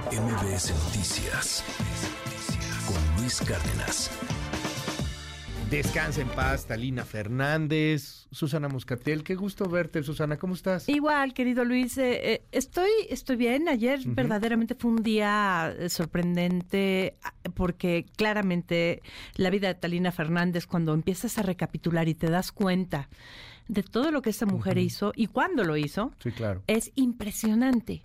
MBS Noticias con Luis Cárdenas. Descansa en paz, Talina Fernández, Susana Muscatel. Qué gusto verte, Susana. ¿Cómo estás? Igual, querido Luis. eh, eh, estoy, estoy bien. Ayer verdaderamente fue un día eh, sorprendente ah, porque claramente la vida de Talina Fernández, cuando empiezas a recapitular y te das cuenta de todo lo que esta mujer hizo y cuándo lo hizo, Sí, claro. es impresionante.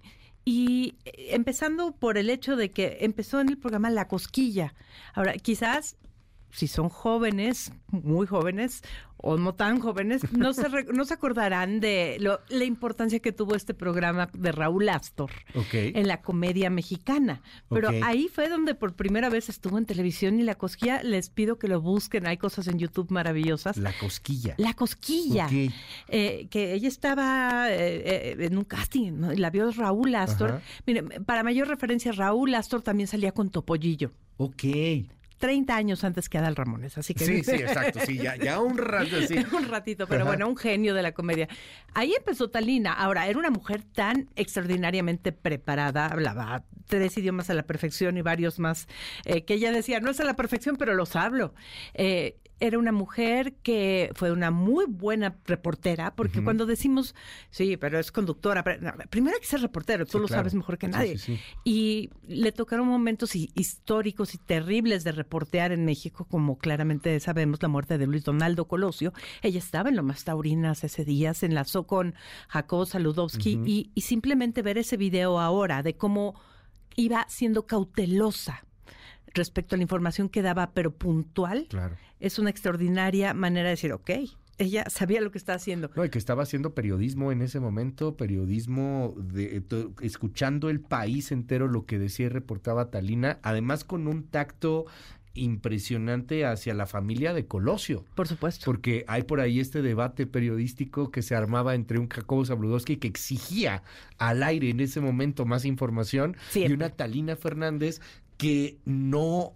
Y eh, empezando por el hecho de que empezó en el programa La Cosquilla. Ahora, quizás si son jóvenes, muy jóvenes o no tan jóvenes, no se, re- no se acordarán de lo- la importancia que tuvo este programa de Raúl Astor en la comedia mexicana. Pero ahí fue donde por primera vez estuvo en televisión y La Cosquilla, les pido que lo busquen, hay cosas en YouTube maravillosas. La cosquilla. La cosquilla. Eh, que ella estaba eh, eh, en un casting, ¿no? La vio Raúl Astor. Ajá. Mire, para mayor referencia, Raúl Astor también salía con Topollillo. Ok. 30 años antes que Adal Ramones, así que... Sí, sí, exacto. Sí, ya, ya un rato así. un ratito, pero bueno, un genio de la comedia. Ahí empezó Talina. Ahora, era una mujer tan extraordinariamente preparada, hablaba tres idiomas a la perfección y varios más, eh, que ella decía, no es a la perfección, pero los hablo. Eh, era una mujer que fue una muy buena reportera, porque cuando decimos, sí, pero es conductora, pero- no, primero hay que ser reportero, tú Sí, lo claro. sabes mejor que nadie. sí, sí. Y le tocaron momentos hi- históricos y terribles de reportear en México, como claramente sabemos la muerte de Luis Donaldo Colosio. Ella estaba en Lomas Taurinas ese día, se enlazó con Jacob Saludowski y, y simplemente ver ese video ahora de cómo iba siendo cautelosa respecto a la información que daba, pero puntual, Claro. es una extraordinaria manera de decir, ok, ella sabía lo que está haciendo. No, y que estaba haciendo periodismo en ese momento, periodismo de to- escuchando el país entero lo que decía y reportaba Talina, además con un tacto impresionante hacia la familia de Colosio. Por supuesto. Porque hay por ahí este debate periodístico que se armaba entre un Jacobo Zabludowski que exigía al aire en ese momento más información y una Talina Fernández que no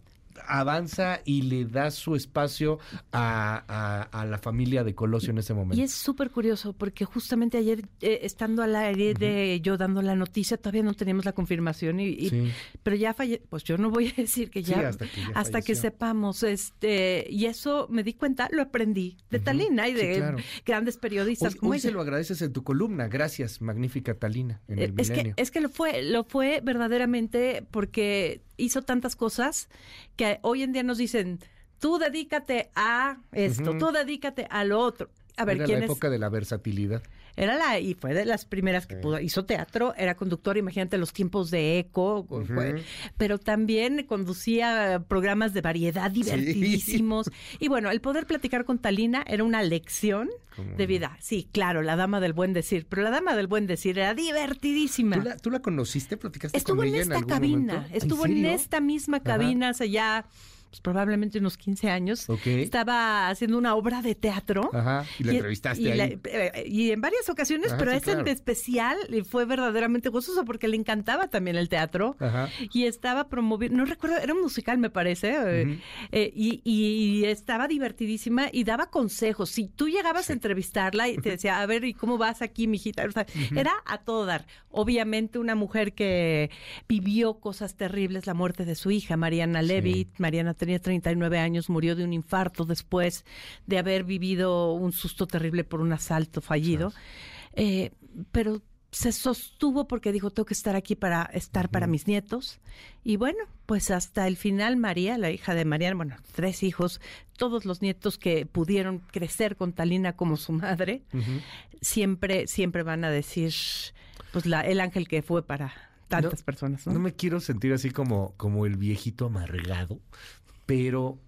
avanza y le da su espacio a, a- a la familia de Colosio en ese momento. Y es súper curioso porque justamente ayer, eh, estando al aire de yo dando la noticia, todavía no teníamos la confirmación, y, y- Sí. pero ya falle, pues yo no voy a decir que Sí, ya, hasta que ya hasta que falleció. sepamos, este, y eso me di cuenta, lo aprendí de Talina y Sí, de claro. grandes periodistas Hoy, como hoy se lo agradeces en tu columna. Gracias, magnífica Talina, en el Eh, es que milenio. es que lo fue lo fue verdaderamente porque hizo tantas cosas que hoy en día nos dicen tú dedícate a esto tú dedícate a lo otro a ver Era quién la es época de la versatilidad. Era la, y fue de las primeras que pudo, hizo teatro, era conductor, imagínate los tiempos de eco, fue- pero también conducía programas de variedad divertidísimos. Y bueno, el poder platicar con Talina era una lección ¿Cómo de vida. Sí, claro, la dama del buen decir, pero la dama del buen decir era divertidísima. ¿Tú la, tú la conociste? ¿Platicaste Estuvo con en ella esta algún cabina, momento? estuvo en, esta misma cabina hace ya pues, probablemente unos 15 años. Estaba haciendo una obra de teatro. Ajá, y la entrevistaste y ahí. la- eh, y en varias ocasiones, Ajá, pero sí, esa en claro. especial y fue verdaderamente gozoso porque le encantaba también el teatro. Ajá. Y estaba promoviendo, no recuerdo, era un musical me parece, eh, eh, y, y estaba divertidísima y daba consejos. Si tú llegabas a entrevistarla y te decía, a ver, ¿y cómo vas aquí, mijita? O sea, Era a todo dar. Obviamente una mujer que vivió cosas terribles, la muerte de su hija, Mariana Levy. Mariana tenía 39 años, murió de un infarto después de haber vivido un susto terrible por un asalto fallido. Eh, pero se sostuvo porque dijo, tengo que estar aquí para estar para mis nietos. Y bueno, pues hasta el final María, la hija de Mariana, bueno, tres hijos, todos los nietos que pudieron crecer con Talina como su madre, siempre, siempre van a decir, pues la, el ángel que fue para tantas No, personas, ¿no? No me quiero sentir así como, como el viejito amargado, pero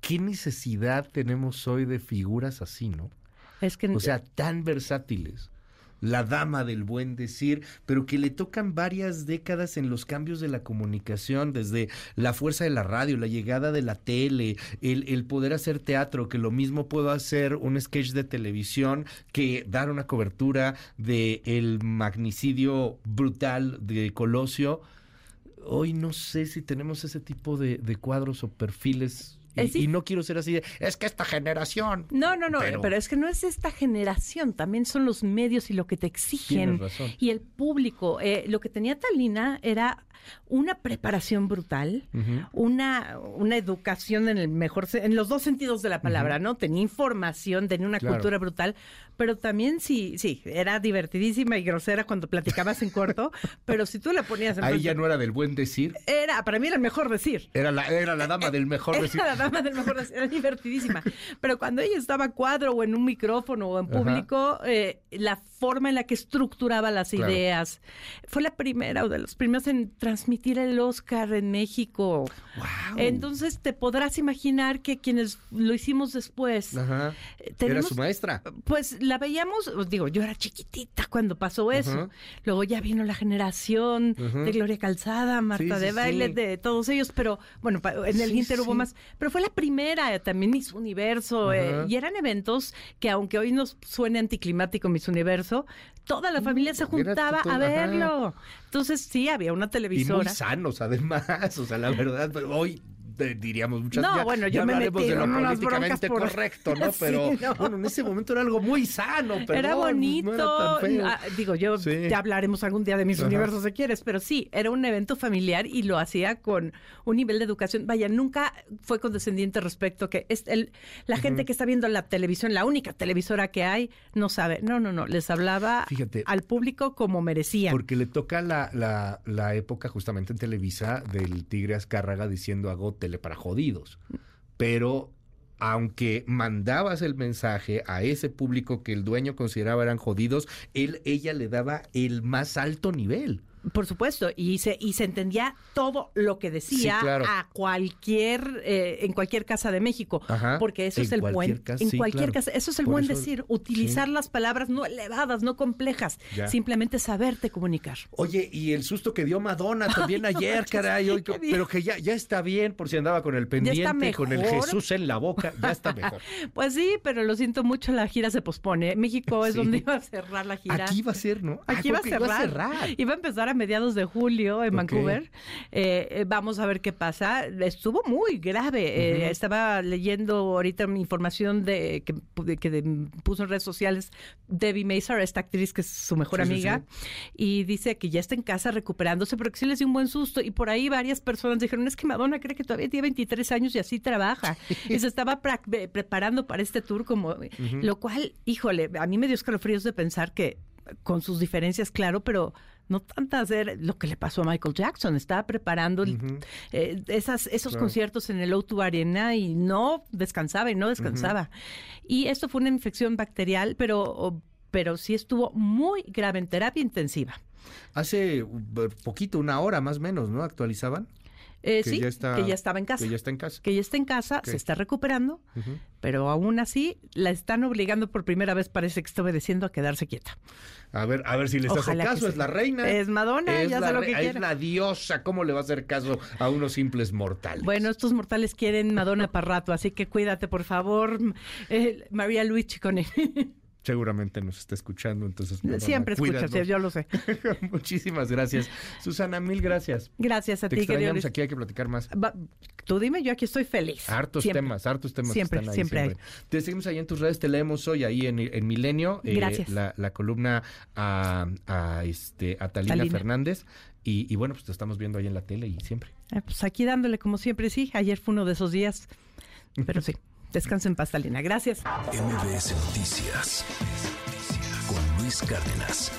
¿qué necesidad tenemos hoy de figuras así, no? es que O sea, tan versátiles. La dama del buen decir, pero que le tocan varias décadas en los cambios de la comunicación, desde la fuerza de la radio, la llegada de la tele, el, el poder hacer teatro, que lo mismo puedo hacer un sketch de televisión que dar una cobertura de el magnicidio brutal de Colosio. Hoy no sé si tenemos ese tipo de, de cuadros o perfiles Y, sí. y no quiero ser así de, es que esta generación. No, no, no, Pero- pero, es que no es esta generación, también son los medios y lo que te exigen. Razón. Y el público. Eh, lo que tenía Talina era una preparación brutal, una, una educación en el mejor, en los dos sentidos de la palabra, ¿no? Tenía información, tenía una Claro. cultura brutal, pero también sí, sí, era divertidísima y grosera cuando platicabas en corto, pero si tú la ponías en Ahí ya no era del buen decir, era, para mí era el mejor decir. era la, era la dama del mejor decir. La dama del mejor divertidísima. Pero cuando ella estaba a cuadro o en un micrófono o en público, eh, la forma en la que estructuraba las Claro. ideas, fue la primera o de los primeros en transmitir el Oscar en México. Wow. Entonces te podrás imaginar que quienes lo hicimos después, Ajá. eh, Era tenemos- su maestra. pues la veíamos, os digo, yo era chiquitita cuando pasó eso. Ajá. Luego ya vino la generación de Gloria Calzada, Marta Sí, de Baile, sí. de todos ellos, pero bueno, en el Inter hubo más. Pero fue la primera, eh, también Miss Universo, eh, y eran eventos que aunque hoy nos suene anticlimático Miss Universo, toda la familia se juntaba todo- a ajá. verlo. Entonces sí, había una Y muy televisora. sanos, además. O sea, la verdad, pero hoy diríamos muchas No, ya- bueno, yo ya me metí de lo políticamente por- correcto, ¿no? Sí, Pero no. bueno, en ese momento era algo muy sano, pero era bonito. No era tan feo. Ah, digo, yo Sí. ya hablaremos algún día de mis Ajá. universos si quieres, pero sí, era un evento familiar y lo hacía con un nivel de educación. Vaya, nunca fue condescendiente respecto que es el, la gente que está viendo la televisión, la única televisora que hay, no sabe. No, no, no. Les hablaba Fíjate. al público como merecían. Porque le toca la, la, la época justamente en Televisa del Tigre Azcárraga diciendo hago para jodidos. Pero aunque mandabas el mensaje a ese público que el dueño consideraba eran jodidos, él, ella le daba el más alto nivel. Por supuesto, y se, y se entendía todo lo que decía Sí, claro. a cualquier, eh, en cualquier casa de México, Ajá, porque eso es el buen, casa, en sí, cualquier claro. casa, eso es el Por buen eso- decir, utilizar las palabras no elevadas, no complejas, Ya. simplemente saberte comunicar. Oye, y el susto que dio Madonna también ayer, caray, hoy- pero que ya, ya está bien por si andaba con el pendiente, con el. Jesús en la boca, ya está mejor. Pues sí, pero lo siento mucho, la gira se pospone. México es donde iba a cerrar la gira. Aquí va a ser, ¿no? Aquí Ah, iba a, creo que cerrar. cerrar. Iba a empezar a mediados de julio en. Vancouver. Eh, eh, vamos a ver qué pasa. Estuvo muy grave. Eh, estaba leyendo ahorita mi información de que, de- que de- puso en redes sociales Debbie Mazar, esta actriz que es su mejor Sí, sí, amiga, y dice que ya está en casa recuperándose, pero que sí les dio un buen susto. Y por ahí varias personas dijeron, es que Madonna cree que todavía tiene 23 años y así trabaja. y se estaba preparando para este tour, como lo cual, híjole, a mí me dio escalofríos de pensar que con sus diferencias, claro, pero no tantas era lo que le pasó a Michael Jackson. Estaba preparando eh, esas, esos Claro. conciertos en el O2 Arena y no descansaba y no descansaba. Y esto fue una infección bacterial, pero, pero sí estuvo muy grave en terapia intensiva. Hace uh, poquito, una hora más o menos, ¿no? Actualizaban. Eh, Que sí, ya está- que ya estaba en casa. Que ya está en casa. que ya está en casa, se está recuperando, pero aún así la están obligando por primera vez, parece que está obedeciendo a quedarse quieta. A ver, a ver si les hace Ojalá que caso, es la reina. Es Madonna, es ya la sé lo que Es quiere. la diosa, ¿cómo le va a hacer caso a unos simples mortales? Bueno, estos mortales quieren Madonna para rato, así que cuídate, por favor, eh, María Luis Chicone. Seguramente nos está escuchando, entonces. Siempre escuchas, yo lo sé. Muchísimas gracias. Susana, mil gracias. Gracias a Te ti, extrañamos aquí, hay que platicar más. Tú dime, yo aquí estoy feliz. Hartos Siempre. temas, hartos temas. que Siempre, están ahí, siempre Te seguimos ahí en tus redes, te leemos hoy ahí en, en Milenio. eh, Gracias. la, la columna a, a, este, a Talina, Talina. Fernández. Y, y bueno, pues te estamos viendo ahí en la tele y siempre. Eh, pues aquí dándole como siempre, sí. Ayer fue uno de esos días, pero sí. Descansa en paz, Talina. Gracias. MBS Noticias con Luis Cárdenas.